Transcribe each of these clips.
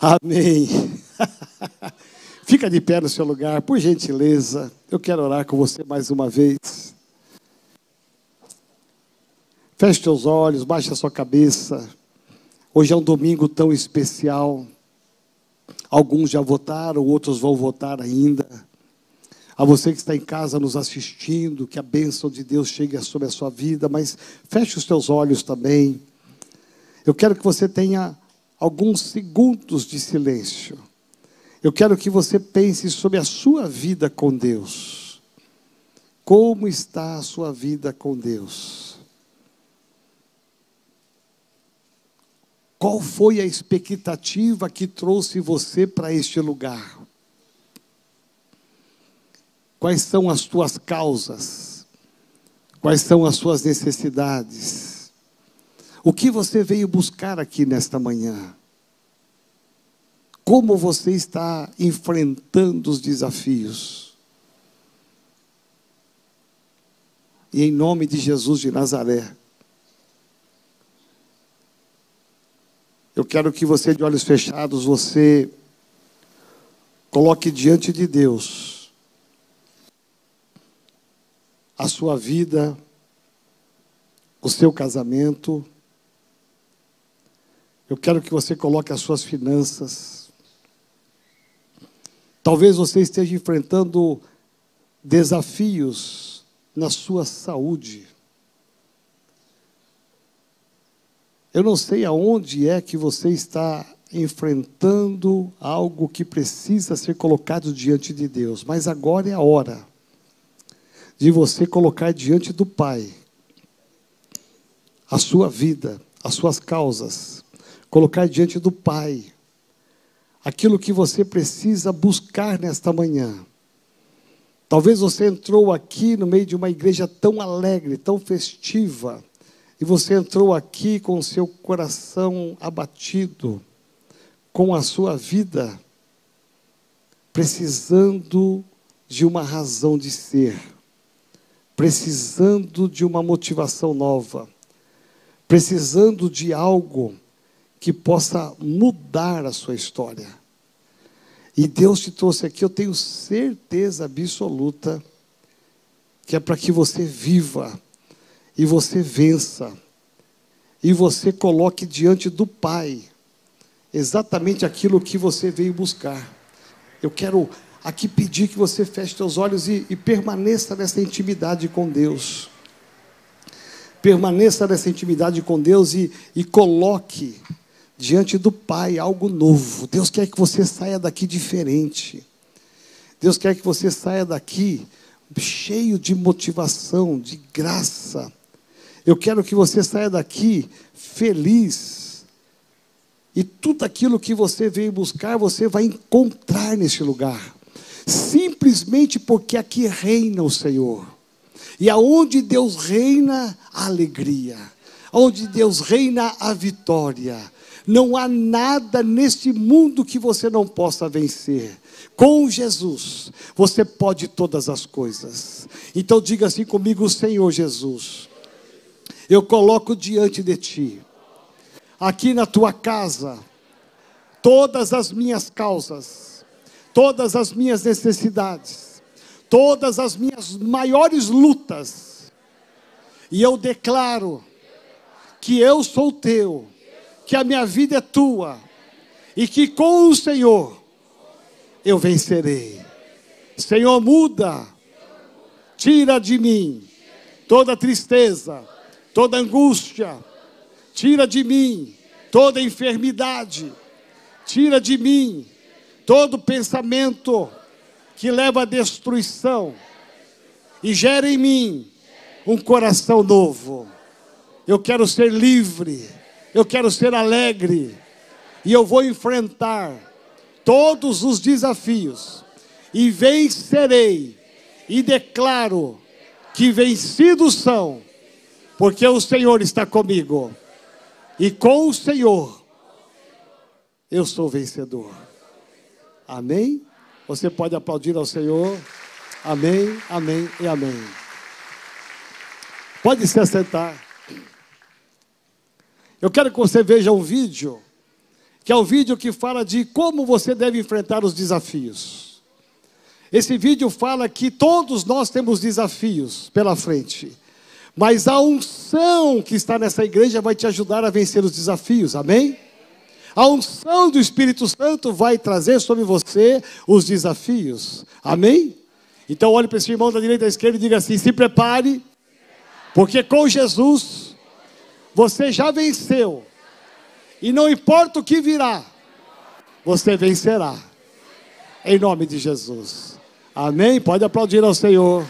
Amém. Fica de pé no seu lugar, por gentileza. Eu quero orar com você mais uma vez. Feche seus olhos, baixe a sua cabeça. Hoje é um domingo tão especial. Alguns já votaram, outros vão votar ainda. A você que está em casa nos assistindo, que a bênção de Deus chegue sobre a sua vida, mas feche os seus olhos também. Eu quero que você tenha alguns segundos de silêncio. Eu quero que você pense sobre a sua vida com Deus. Como está a sua vida com Deus? Qual foi a expectativa que trouxe você para este lugar? Quais são as tuas causas? Quais são as suas necessidades? O que você veio buscar aqui nesta manhã? Como você está enfrentando os desafios? E em nome de Jesus de Nazaré, eu quero que você, de olhos fechados, você coloque diante de Deus a sua vida, o seu casamento. Eu quero que você coloque as suas finanças. Talvez você esteja enfrentando desafios na sua saúde. Eu não sei aonde é que você está enfrentando algo que precisa ser colocado diante de Deus, mas agora é a hora de você colocar diante do Pai a sua vida, as suas causas, colocar diante do Pai aquilo que você precisa buscar nesta manhã. Talvez você entrou aqui no meio de uma igreja tão alegre, tão festiva, e você entrou aqui com o seu coração abatido, com a sua vida precisando de uma razão de ser, precisando de uma motivação nova, precisando de algo que possa mudar a sua história. E Deus te trouxe aqui, eu tenho certeza absoluta, que é para que você viva e você vença, e você coloque diante do Pai exatamente aquilo que você veio buscar. Eu quero aqui pedir que você feche seus olhos e, e permaneça nessa intimidade com Deus. Permaneça nessa intimidade com Deus e, e coloque diante do Pai algo novo. Deus quer que você saia daqui diferente. Deus quer que você saia daqui cheio de motivação, de graça. Eu quero que você saia daqui feliz. E tudo aquilo que você veio buscar, você vai encontrar nesse lugar. Simplesmente porque aqui reina o Senhor. E aonde Deus reina, a alegria. Onde Deus reina, a vitória. Não há nada neste mundo que você não possa vencer. Com Jesus, você pode todas as coisas. Então diga assim comigo, Senhor Jesus. Eu coloco diante de ti, aqui na tua casa, todas as minhas causas, todas as minhas necessidades, todas as minhas maiores lutas. E eu declaro que eu sou teu que a minha vida é tua e que com o Senhor eu vencerei. Senhor, muda, tira de mim toda tristeza, toda angústia, tira de mim toda enfermidade, tira de mim todo pensamento que leva à destruição e gera em mim um coração novo. Eu quero ser livre eu quero ser alegre e eu vou enfrentar todos os desafios e vencerei e declaro que vencidos são, porque o Senhor está comigo e com o Senhor eu sou vencedor. Amém? Você pode aplaudir ao Senhor. Amém, amém e amém. Pode se assentar. Eu quero que você veja um vídeo que é o vídeo que fala de como você deve enfrentar os desafios. Esse vídeo fala que todos nós temos desafios pela frente, mas a unção que está nessa igreja vai te ajudar a vencer os desafios, amém? A unção do Espírito Santo vai trazer sobre você os desafios, amém? Então olhe para esse irmão da direita e da esquerda e diga assim: se prepare, porque com Jesus você já venceu e não importa o que virá, você vencerá. Em nome de Jesus. Amém? Pode aplaudir ao Senhor.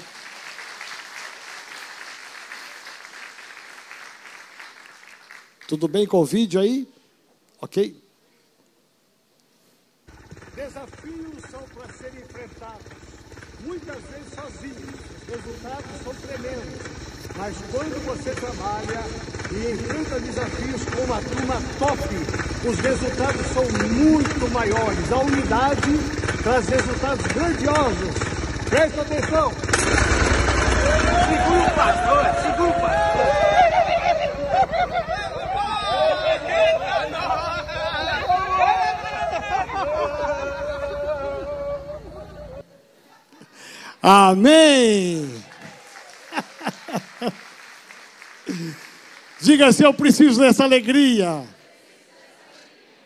Tudo bem com o vídeo aí? Ok? Desafios são para serem enfrentados, muitas vezes sozinhos. Os resultados são tremendos. Mas quando você trabalha e enfrenta desafios com uma turma top, os resultados são muito maiores. A unidade traz resultados grandiosos. Presta atenção. Segura o pastor, segura o pastor. Amém. Diga assim: Eu preciso dessa alegria.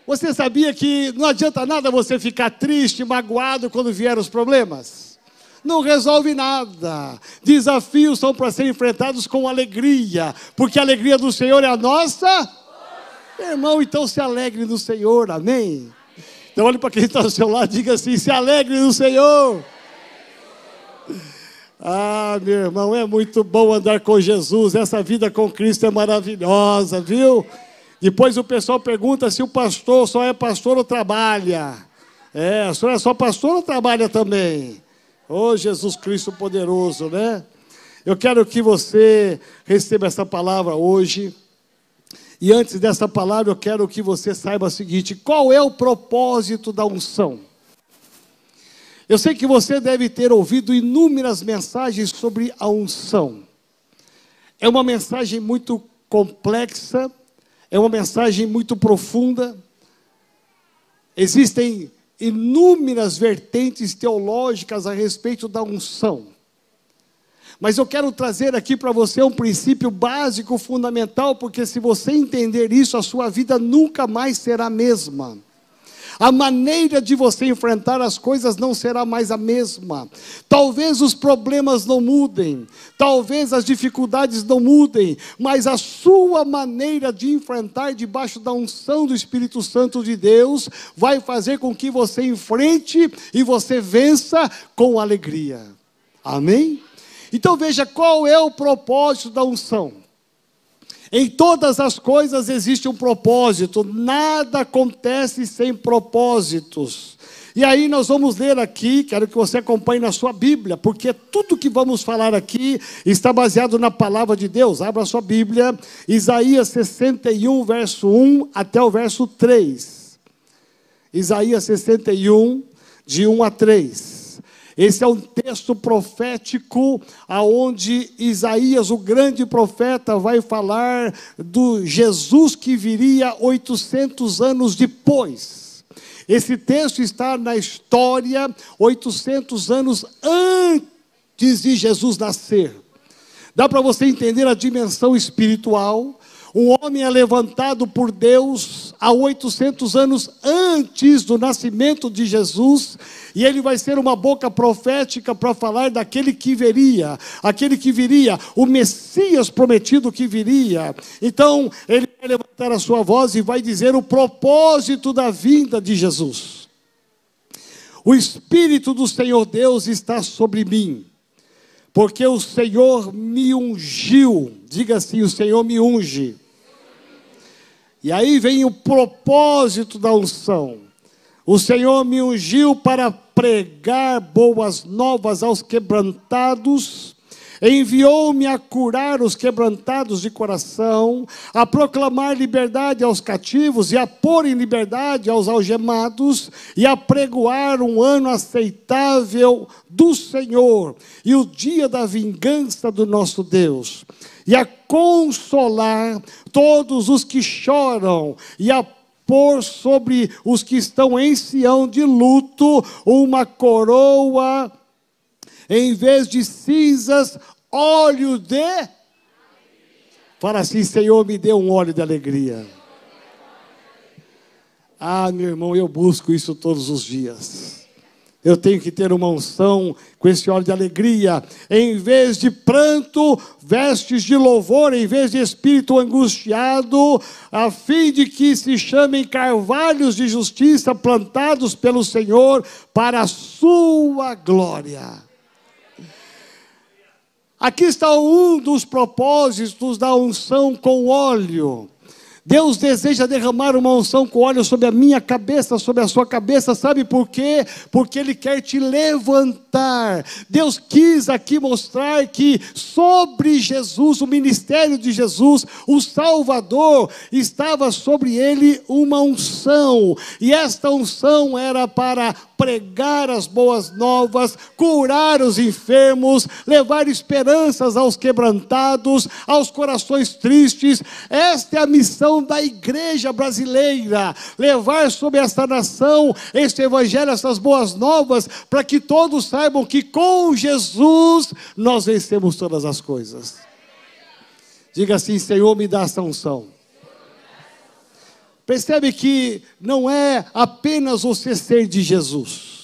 Você sabia que não adianta nada você ficar triste, magoado quando vieram os problemas? Não resolve nada. Desafios são para ser enfrentados com alegria, porque a alegria do Senhor é a nossa. Irmão, então se alegre no Senhor, amém? Então olhe para quem está ao seu lado e diga assim: se alegre no Senhor. Ah, meu irmão, é muito bom andar com Jesus. Essa vida com Cristo é maravilhosa, viu? Depois o pessoal pergunta se o pastor só é pastor ou trabalha. É, senhor é só pastor ou trabalha também? Oh, Jesus Cristo poderoso, né? Eu quero que você receba essa palavra hoje. E antes dessa palavra, eu quero que você saiba o seguinte: qual é o propósito da unção? Eu sei que você deve ter ouvido inúmeras mensagens sobre a unção. É uma mensagem muito complexa, é uma mensagem muito profunda. Existem inúmeras vertentes teológicas a respeito da unção. Mas eu quero trazer aqui para você um princípio básico, fundamental, porque se você entender isso, a sua vida nunca mais será a mesma. A maneira de você enfrentar as coisas não será mais a mesma. Talvez os problemas não mudem, talvez as dificuldades não mudem, mas a sua maneira de enfrentar debaixo da unção do Espírito Santo de Deus vai fazer com que você enfrente e você vença com alegria. Amém? Então veja qual é o propósito da unção. Em todas as coisas existe um propósito, nada acontece sem propósitos. E aí nós vamos ler aqui, quero que você acompanhe na sua Bíblia, porque tudo que vamos falar aqui está baseado na palavra de Deus. Abra a sua Bíblia, Isaías 61, verso 1 até o verso 3. Isaías 61, de 1 a 3. Esse é um texto profético aonde Isaías, o grande profeta, vai falar do Jesus que viria 800 anos depois. Esse texto está na história 800 anos antes de Jesus nascer. Dá para você entender a dimensão espiritual um homem é levantado por Deus há 800 anos antes do nascimento de Jesus, e ele vai ser uma boca profética para falar daquele que viria, aquele que viria, o Messias prometido que viria. Então, ele vai levantar a sua voz e vai dizer o propósito da vinda de Jesus. O Espírito do Senhor Deus está sobre mim, porque o Senhor me ungiu. Diga assim: o Senhor me unge e aí vem o propósito da unção. O Senhor me ungiu para pregar boas novas aos quebrantados, enviou-me a curar os quebrantados de coração, a proclamar liberdade aos cativos e a pôr em liberdade aos algemados e a pregoar um ano aceitável do Senhor e o dia da vingança do nosso Deus e a consolar todos os que choram, e a pôr sobre os que estão em Sião de luto uma coroa, em vez de cinzas, óleo de. Fala assim, Senhor, me dê um óleo de alegria. Ah, meu irmão, eu busco isso todos os dias. Eu tenho que ter uma unção com esse óleo de alegria. Em vez de pranto, vestes de louvor, em vez de espírito angustiado, a fim de que se chamem carvalhos de justiça plantados pelo Senhor para a sua glória. Aqui está um dos propósitos da unção com óleo. Deus deseja derramar uma unção com óleo sobre a minha cabeça, sobre a sua cabeça, sabe por quê? Porque Ele quer te levantar. Deus quis aqui mostrar que sobre Jesus, o ministério de Jesus, o Salvador, estava sobre ele uma unção, e esta unção era para pregar as boas novas, curar os enfermos, levar esperanças aos quebrantados, aos corações tristes. Esta é a missão da igreja brasileira: levar sobre esta nação este evangelho, essas boas novas, para que todos saibam que com Jesus nós vencemos todas as coisas. Diga assim: Senhor, me dá essa unção. Percebe que não é apenas você ser de Jesus.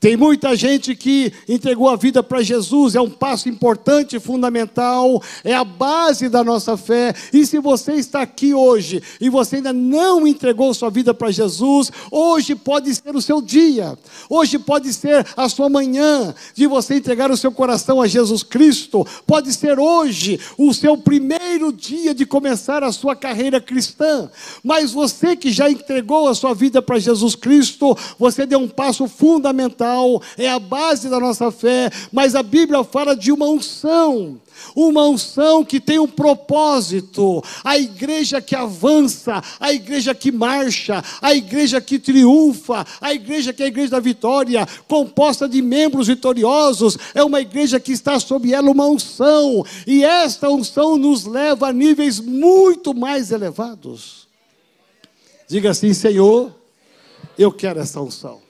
Tem muita gente que entregou a vida para Jesus, é um passo importante, fundamental, é a base da nossa fé. E se você está aqui hoje e você ainda não entregou sua vida para Jesus, hoje pode ser o seu dia, hoje pode ser a sua manhã de você entregar o seu coração a Jesus Cristo, pode ser hoje o seu primeiro dia de começar a sua carreira cristã. Mas você que já entregou a sua vida para Jesus Cristo, você deu um passo fundamental é a base da nossa fé, mas a Bíblia fala de uma unção. Uma unção que tem um propósito, a igreja que avança, a igreja que marcha, a igreja que triunfa, a igreja que é a igreja da vitória, composta de membros vitoriosos, é uma igreja que está sob ela uma unção, e esta unção nos leva a níveis muito mais elevados. Diga assim, Senhor, eu quero essa unção.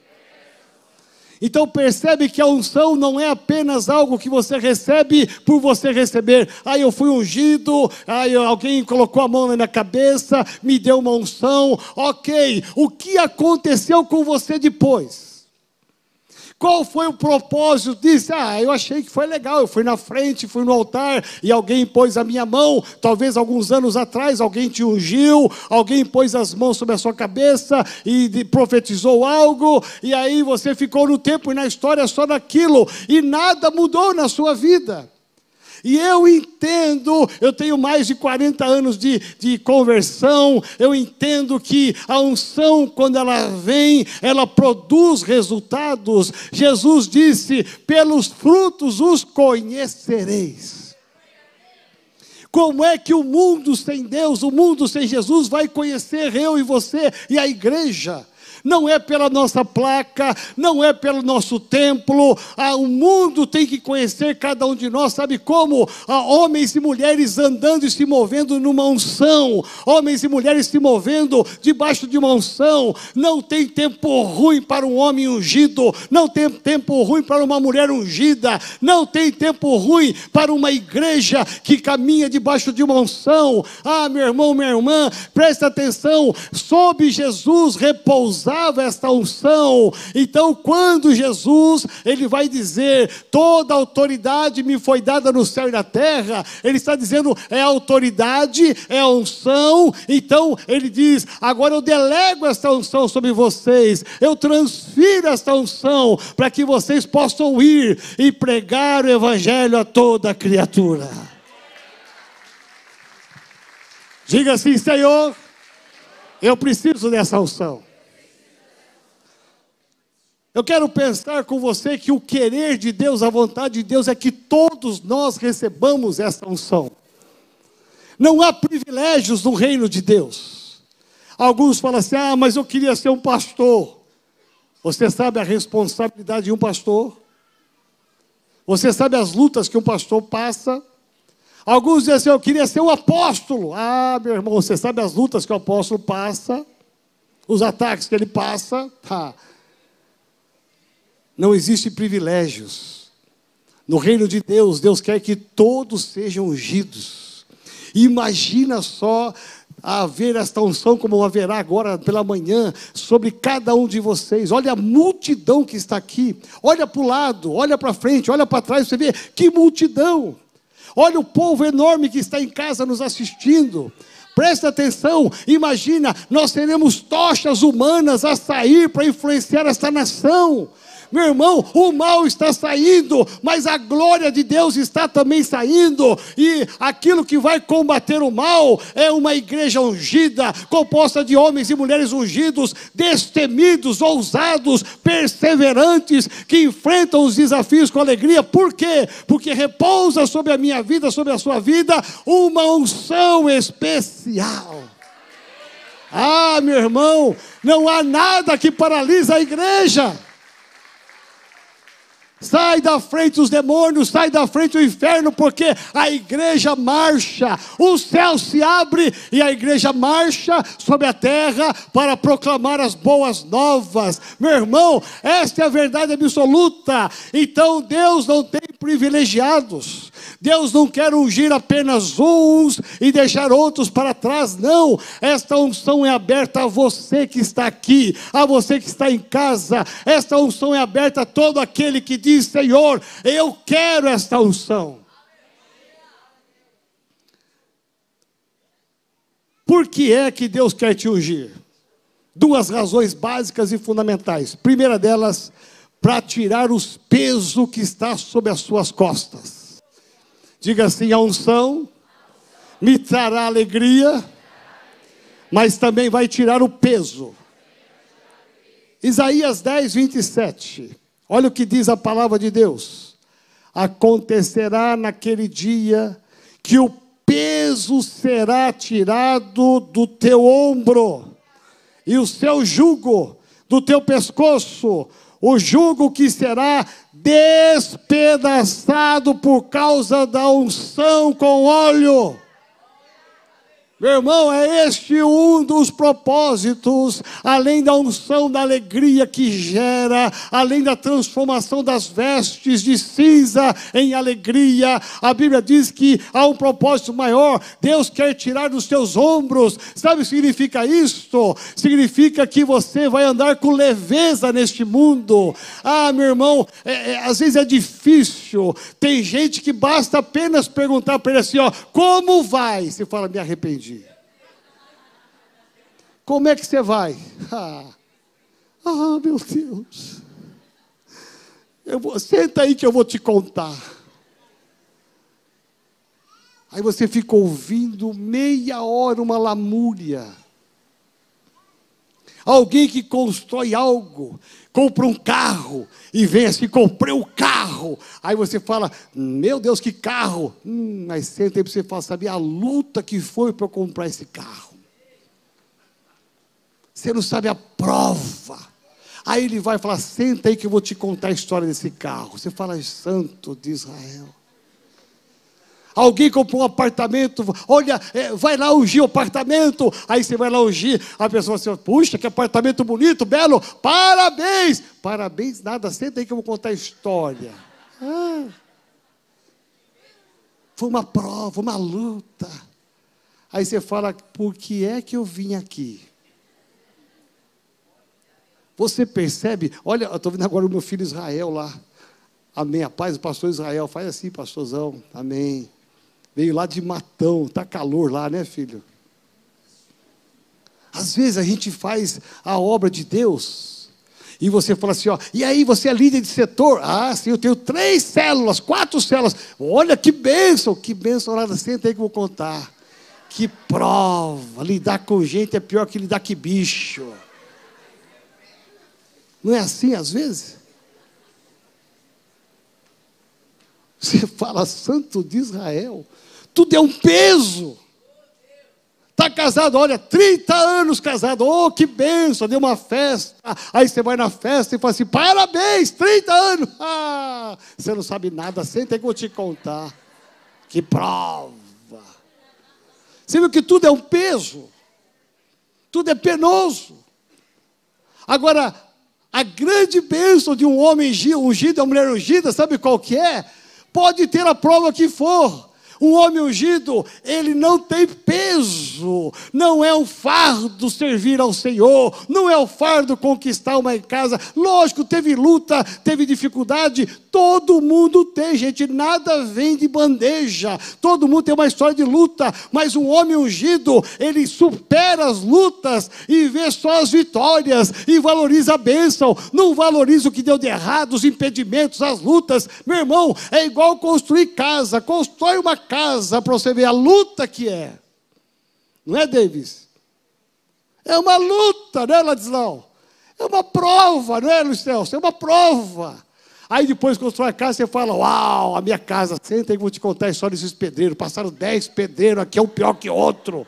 Então percebe que a unção não é apenas algo que você recebe por você receber. Ah, eu fui ungido, ah, alguém colocou a mão na minha cabeça, me deu uma unção. Ok, o que aconteceu com você depois? Qual foi o propósito disso? Ah, eu achei que foi legal. Eu fui na frente, fui no altar e alguém pôs a minha mão. Talvez alguns anos atrás alguém te ungiu, alguém pôs as mãos sobre a sua cabeça e profetizou algo. E aí você ficou no tempo e na história só naquilo e nada mudou na sua vida. E eu entendo, eu tenho mais de 40 anos de, de conversão, eu entendo que a unção, quando ela vem, ela produz resultados. Jesus disse: pelos frutos os conhecereis. Como é que o mundo sem Deus, o mundo sem Jesus, vai conhecer eu e você e a igreja? Não é pela nossa placa, não é pelo nosso templo. Ah, o mundo tem que conhecer cada um de nós, sabe como? Ah, homens e mulheres andando e se movendo numa unção, homens e mulheres se movendo debaixo de uma unção. Não tem tempo ruim para um homem ungido, não tem tempo ruim para uma mulher ungida, não tem tempo ruim para uma igreja que caminha debaixo de uma unção. Ah, meu irmão, minha irmã, presta atenção, sob Jesus repousar usava esta unção. Então, quando Jesus, ele vai dizer: "Toda autoridade me foi dada no céu e na terra", ele está dizendo é autoridade, é unção. Então, ele diz: "Agora eu delego esta unção sobre vocês. Eu transfiro esta unção para que vocês possam ir e pregar o evangelho a toda criatura." Diga assim, Senhor, eu preciso dessa unção. Eu quero pensar com você que o querer de Deus, a vontade de Deus é que todos nós recebamos essa unção. Não há privilégios no reino de Deus. Alguns falam assim: ah, mas eu queria ser um pastor. Você sabe a responsabilidade de um pastor? Você sabe as lutas que um pastor passa? Alguns dizem assim: eu queria ser um apóstolo. Ah, meu irmão, você sabe as lutas que o apóstolo passa? os ataques que ele passa. Tá. Não existem privilégios. No reino de Deus, Deus quer que todos sejam ungidos. Imagina só haver esta unção como haverá agora pela manhã sobre cada um de vocês. Olha a multidão que está aqui. Olha para o lado, olha para frente, olha para trás, você vê que multidão. Olha o povo enorme que está em casa nos assistindo. Presta atenção, imagina, nós teremos tochas humanas a sair para influenciar esta nação. Meu irmão, o mal está saindo, mas a glória de Deus está também saindo, e aquilo que vai combater o mal é uma igreja ungida, composta de homens e mulheres ungidos, destemidos, ousados, perseverantes, que enfrentam os desafios com alegria. Por quê? Porque repousa sobre a minha vida, sobre a sua vida, uma unção especial. Ah, meu irmão, não há nada que paralisa a igreja. Sai da frente os demônios, sai da frente o inferno, porque a igreja marcha, o céu se abre e a igreja marcha sobre a terra para proclamar as boas novas. Meu irmão, esta é a verdade absoluta. Então Deus não tem privilegiados. Deus não quer ungir apenas uns e deixar outros para trás, não. Esta unção é aberta a você que está aqui, a você que está em casa. Esta unção é aberta a todo aquele que diz: Senhor, eu quero esta unção. Por que é que Deus quer te ungir? Duas razões básicas e fundamentais. Primeira delas, para tirar os pesos que está sobre as suas costas. Diga assim: a unção me trará alegria, mas também vai tirar o peso. Isaías 10, 27. Olha o que diz a palavra de Deus. Acontecerá naquele dia que o peso será tirado do teu ombro, e o seu jugo do teu pescoço, o jugo que será despedaçado por causa da unção com óleo. Meu irmão, é este um dos propósitos, além da unção da alegria que gera, além da transformação das vestes de cinza em alegria. A Bíblia diz que há um propósito maior. Deus quer tirar dos teus ombros. Sabe o que significa isto? Significa que você vai andar com leveza neste mundo. Ah, meu irmão, é, é, às vezes é difícil. Tem gente que basta apenas perguntar para ele assim: ó, como vai? Você fala, me arrependi. Como é que você vai? Ah, ah meu Deus. Eu vou, senta aí que eu vou te contar. Aí você fica ouvindo meia hora uma lamúria. Alguém que constrói algo, compra um carro e vem assim, comprei o um carro. Aí você fala, meu Deus, que carro. Hum, mas senta aí para você falar, sabe a luta que foi para comprar esse carro. Você não sabe a prova. Aí ele vai falar: senta aí que eu vou te contar a história desse carro. Você fala, Santo de Israel. Alguém comprou um apartamento, olha, é, vai lá ungir o apartamento. Aí você vai lá ungir, a pessoa assim, puxa, que apartamento bonito, belo, parabéns. Parabéns, nada, senta aí que eu vou contar a história. Ah, foi uma prova, uma luta. Aí você fala, por que é que eu vim aqui? Você percebe? Olha, eu estou vendo agora o meu filho Israel lá. Amém. A paz do pastor Israel. Faz assim, pastorzão. Amém. Veio lá de Matão. Está calor lá, né, filho? Às vezes a gente faz a obra de Deus. E você fala assim, ó, e aí você é líder de setor? Ah, sim, eu tenho três células, quatro células. Olha que bênção, que bênção nada, senta aí que eu vou contar. Que prova, lidar com gente é pior que lidar com bicho. Não é assim às vezes? Você fala Santo de Israel, tudo é um peso. Está casado, olha, 30 anos casado, oh, que benção, deu uma festa. Aí você vai na festa e fala assim: parabéns, 30 anos. Ah, você não sabe nada, senta que eu vou te contar. Que prova. Você viu que tudo é um peso, tudo é penoso. Agora, a grande bênção de um homem ungido, uma mulher ungida, sabe qual que é? Pode ter a prova que for. O homem ungido, ele não tem peso, não é um fardo servir ao Senhor, não é o fardo conquistar uma casa. Lógico, teve luta, teve dificuldade, todo mundo tem, gente, nada vem de bandeja, todo mundo tem uma história de luta, mas um homem ungido, ele supera as lutas e vê só as vitórias e valoriza a bênção, não valoriza o que deu de errado, os impedimentos, as lutas. Meu irmão, é igual construir casa, constrói uma casa para você ver a luta que é. Não é, Davis? É uma luta, não é, Ladislau? É uma prova, não é, Luiz Celso? É uma prova. Aí depois constrói a casa, você fala, uau, a minha casa, senta aí que vou te contar a história desses pedreiros. Passaram dez pedreiros, aqui é um pior que outro.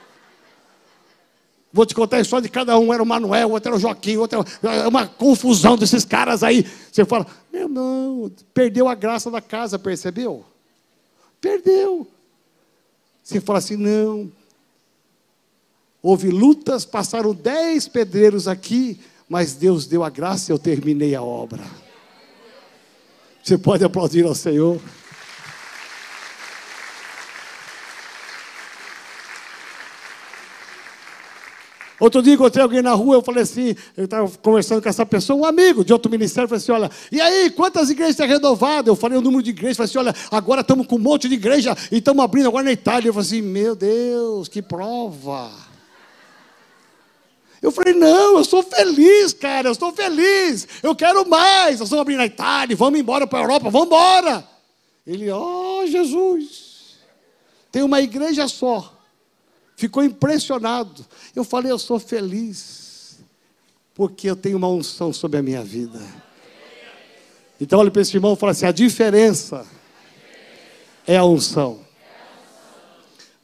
Vou te contar a história de cada um, era o Manuel, outro era o Joaquim, outro era uma confusão desses caras aí. Você fala, meu não, perdeu a graça da casa, percebeu? Perdeu. Você fala assim: não. Houve lutas, passaram dez pedreiros aqui, mas Deus deu a graça e eu terminei a obra. Você pode aplaudir ao Senhor. Outro dia encontrei alguém na rua, eu falei assim, eu estava conversando com essa pessoa, um amigo de outro ministério, falei assim, olha, e aí, quantas igrejas tem renovado? Eu falei o número de igrejas, falei assim, olha, agora estamos com um monte de igreja e estamos abrindo agora na Itália. Eu falei assim, meu Deus, que prova. Eu falei, não, eu sou feliz, cara, eu estou feliz, eu quero mais. Nós vamos abrir na Itália, vamos embora para a Europa, vamos embora. Ele, ó oh, Jesus, tem uma igreja só ficou impressionado. Eu falei, eu sou feliz, porque eu tenho uma unção sobre a minha vida. Então olha para esse irmão e fala assim: a diferença é a unção.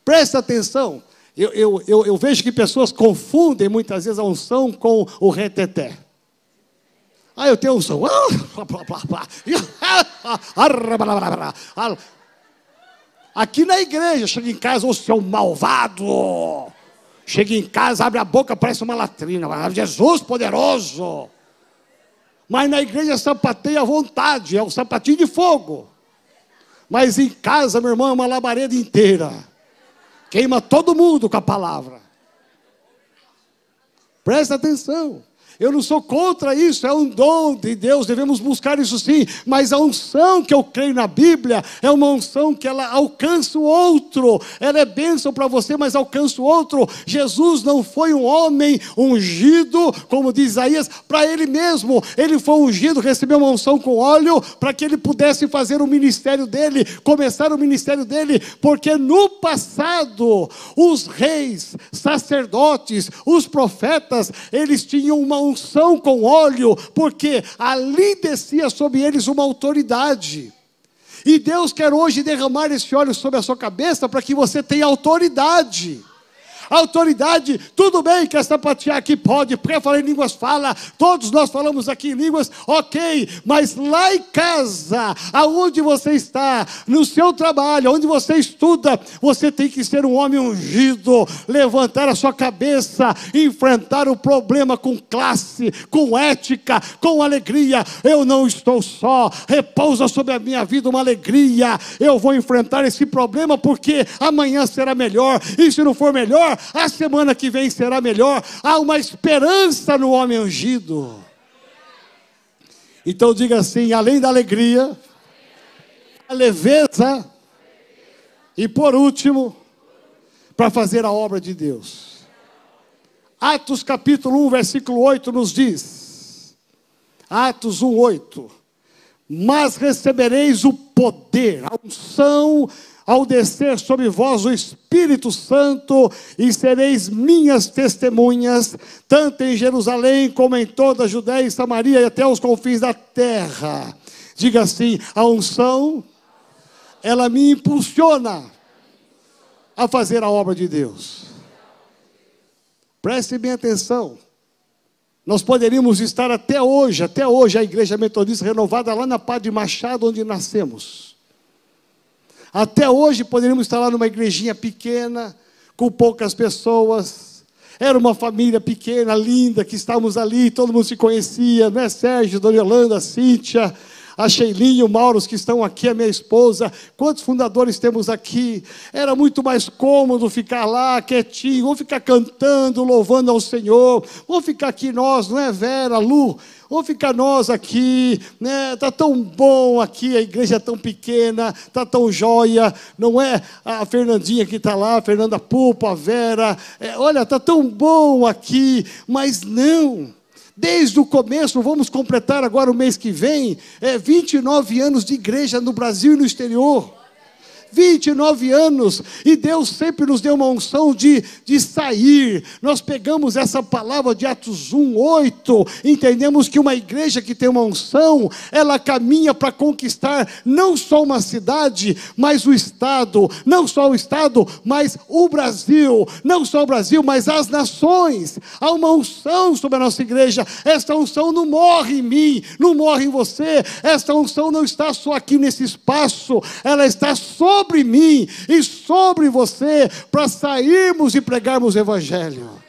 Presta atenção. Eu, eu, eu, eu, vejo que pessoas confundem muitas vezes a unção com o reteté. Ah, eu tenho unção. Aqui na igreja, chega em casa, ô seu malvado. Chega em casa, abre a boca, parece uma latrina. Jesus poderoso. Mas na igreja sapateia à vontade, é um sapatinho de fogo. Mas em casa, meu irmão, é uma labareda inteira. Queima todo mundo com a palavra. Presta atenção. Eu não sou contra isso, é um dom de Deus, devemos buscar isso sim, mas a unção que eu creio na Bíblia é uma unção que ela alcança o outro, ela é bênção para você, mas alcança o outro. Jesus não foi um homem ungido, como diz Isaías, para ele mesmo, ele foi ungido, recebeu uma unção com óleo, para que ele pudesse fazer o ministério dele, começar o ministério dele, porque no passado, os reis, sacerdotes, os profetas, eles tinham uma unção com óleo, porque ali descia sobre eles uma autoridade. E Deus quer hoje derramar esse óleo sobre a sua cabeça para que você tenha autoridade autoridade, tudo bem que essa sapatear aqui pode, porque falar em línguas fala, todos nós falamos aqui em línguas, ok, mas lá em casa, aonde você está, no seu trabalho, onde você estuda, você tem que ser um homem ungido, levantar a sua cabeça, enfrentar o problema com classe, com ética, com alegria. Eu não estou só, repousa sobre a minha vida uma alegria. Eu vou enfrentar esse problema porque amanhã será melhor, e se não for melhor, a semana que vem será melhor. Há uma esperança no homem ungido. Então diga assim: além da alegria, a leveza, e por último, para fazer a obra de Deus. Atos capítulo 1, versículo 8 nos diz: Atos 1, 8. Mas recebereis o poder, a unção ao descer sobre vós o Espírito Santo, e sereis minhas testemunhas, tanto em Jerusalém como em toda a Judéia e Samaria e até os confins da terra. Diga assim: a unção, ela me impulsiona a fazer a obra de Deus. Preste bem atenção. Nós poderíamos estar até hoje, até hoje, a igreja metodista renovada lá na Padre Machado, onde nascemos. Até hoje poderíamos estar lá numa igrejinha pequena, com poucas pessoas. Era uma família pequena, linda, que estávamos ali, todo mundo se conhecia, né? Sérgio, Dona Yolanda, Cíntia, a Sheilinha, o Mauro, que estão aqui, a minha esposa. Quantos fundadores temos aqui? Era muito mais cômodo ficar lá quietinho, vamos ficar cantando, louvando ao Senhor. Vamos ficar aqui nós, não é Vera, Lu? Vamos ficar nós aqui, né? Tá tão bom aqui, a igreja é tão pequena, tá tão joia, não é a Fernandinha que está lá, a Fernanda Pupa, a Vera, é, olha, tá tão bom aqui, mas não. Desde o começo, vamos completar agora o mês que vem, é 29 anos de igreja no Brasil e no exterior. 29 anos, e Deus sempre nos deu uma unção de, de sair. Nós pegamos essa palavra de Atos 1, 8, entendemos que uma igreja que tem uma unção, ela caminha para conquistar não só uma cidade, mas o Estado, não só o Estado, mas o Brasil, não só o Brasil, mas as nações. Há uma unção sobre a nossa igreja, esta unção não morre em mim, não morre em você, esta unção não está só aqui nesse espaço, ela está sobre sobre mim e sobre você para sairmos e pregarmos o Evangelho.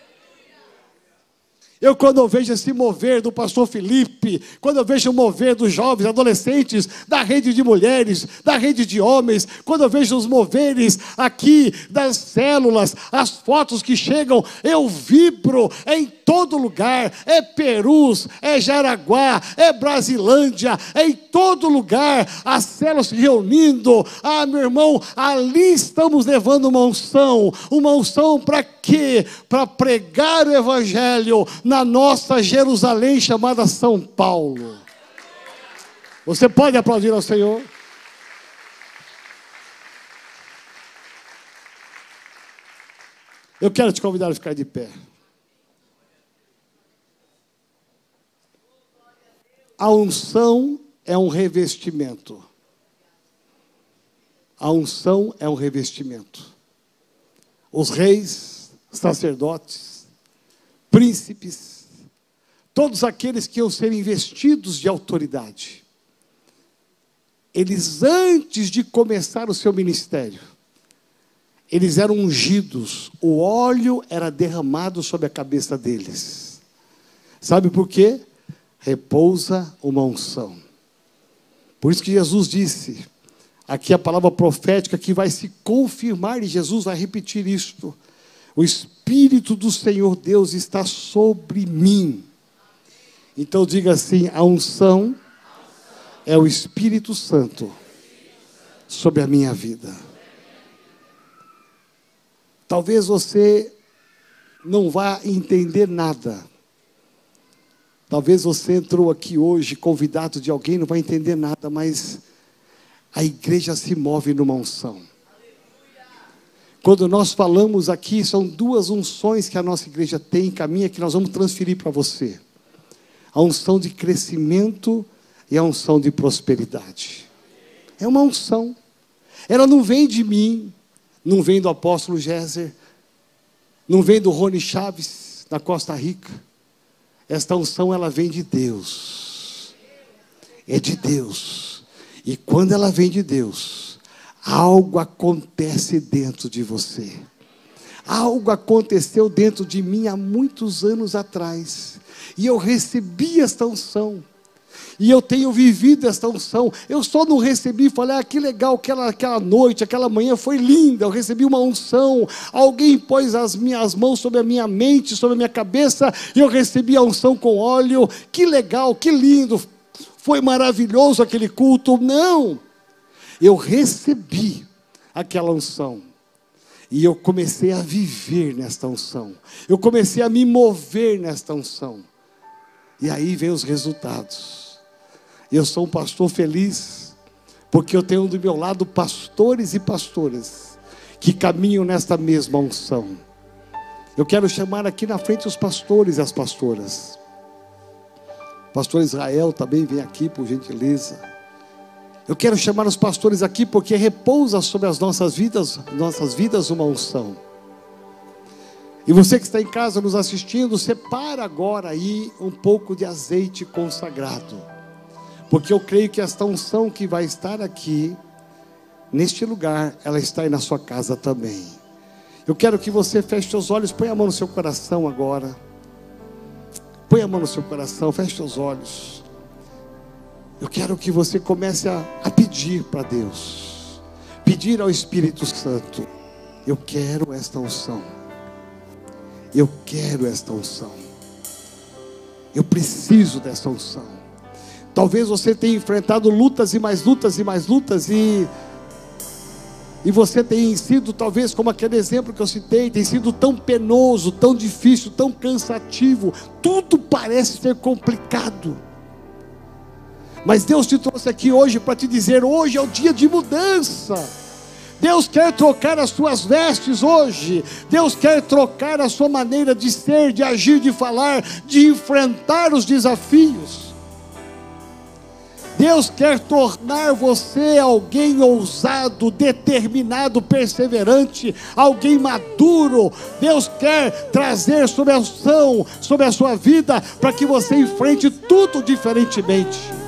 Eu, quando eu vejo esse mover do pastor Felipe, quando eu vejo o mover dos jovens, adolescentes, da rede de mulheres, da rede de homens, quando eu vejo os moveres aqui das células, as fotos que chegam, eu vibro em todo lugar. É Perus, é Jaraguá, é Brasilândia, é em todo lugar. As células se reunindo. Ah, meu irmão, ali estamos levando uma unção. Uma unção para quê? Para pregar o Evangelho na nossa Jerusalém chamada São Paulo. Você pode aplaudir ao Senhor? Eu quero te convidar a ficar de pé. A unção é um revestimento. A unção é um revestimento. Os reis, sacerdotes, príncipes, todos aqueles que iam ser investidos de autoridade. Eles, antes de começar o seu ministério, eles eram ungidos, o óleo era derramado sobre a cabeça deles. Sabe por quê? Repousa uma unção. Por isso que Jesus disse, aqui a palavra profética que vai se confirmar, e Jesus vai repetir isto. O Espírito do Senhor Deus está sobre mim. Então diga assim: a unção é o Espírito Santo sobre a minha vida. Talvez você não vá entender nada. Talvez você entrou aqui hoje convidado de alguém, não vai entender nada, mas a igreja se move numa unção. Quando nós falamos aqui, são duas unções que a nossa igreja tem, caminha, que nós vamos transferir para você: a unção de crescimento e a unção de prosperidade. É uma unção. Ela não vem de mim, não vem do apóstolo Géser, não vem do Rony Chaves, na Costa Rica. Esta unção, ela vem de Deus. É de Deus. E quando ela vem de Deus, algo acontece dentro de você. Algo aconteceu dentro de mim há muitos anos atrás. E eu recebi esta unção. E eu tenho vivido esta unção. Eu só não recebi, falei, ah, que legal, aquela, aquela noite, aquela manhã foi linda. Eu recebi uma unção. Alguém pôs as minhas mãos sobre a minha mente, sobre a minha cabeça, e eu recebi a unção com óleo. Que legal, que lindo. Foi maravilhoso aquele culto. Não eu recebi aquela unção. E eu comecei a viver nesta unção. Eu comecei a me mover nesta unção. E aí vem os resultados. Eu sou um pastor feliz, porque eu tenho do meu lado pastores e pastoras que caminham nesta mesma unção. Eu quero chamar aqui na frente os pastores e as pastoras. pastor Israel também vem aqui, por gentileza. Eu quero chamar os pastores aqui porque repousa sobre as nossas vidas, nossas vidas uma unção. E você que está em casa nos assistindo, separa agora aí um pouco de azeite consagrado. Porque eu creio que esta unção que vai estar aqui, neste lugar, ela está aí na sua casa também. Eu quero que você feche seus olhos, põe a mão no seu coração agora. Põe a mão no seu coração, feche seus olhos. Eu quero que você comece a, a pedir para Deus, pedir ao Espírito Santo. Eu quero esta unção. Eu quero esta unção. Eu preciso dessa unção. Talvez você tenha enfrentado lutas e mais lutas e mais lutas e e você tem sido, talvez, como aquele exemplo que eu citei, tem sido tão penoso, tão difícil, tão cansativo, tudo parece ser complicado. Mas Deus te trouxe aqui hoje para te dizer: hoje é o dia de mudança. Deus quer trocar as suas vestes hoje. Deus quer trocar a sua maneira de ser, de agir, de falar, de enfrentar os desafios. Deus quer tornar você alguém ousado, determinado, perseverante, alguém maduro. Deus quer trazer sobre a sobre a sua vida, para que você enfrente tudo diferentemente.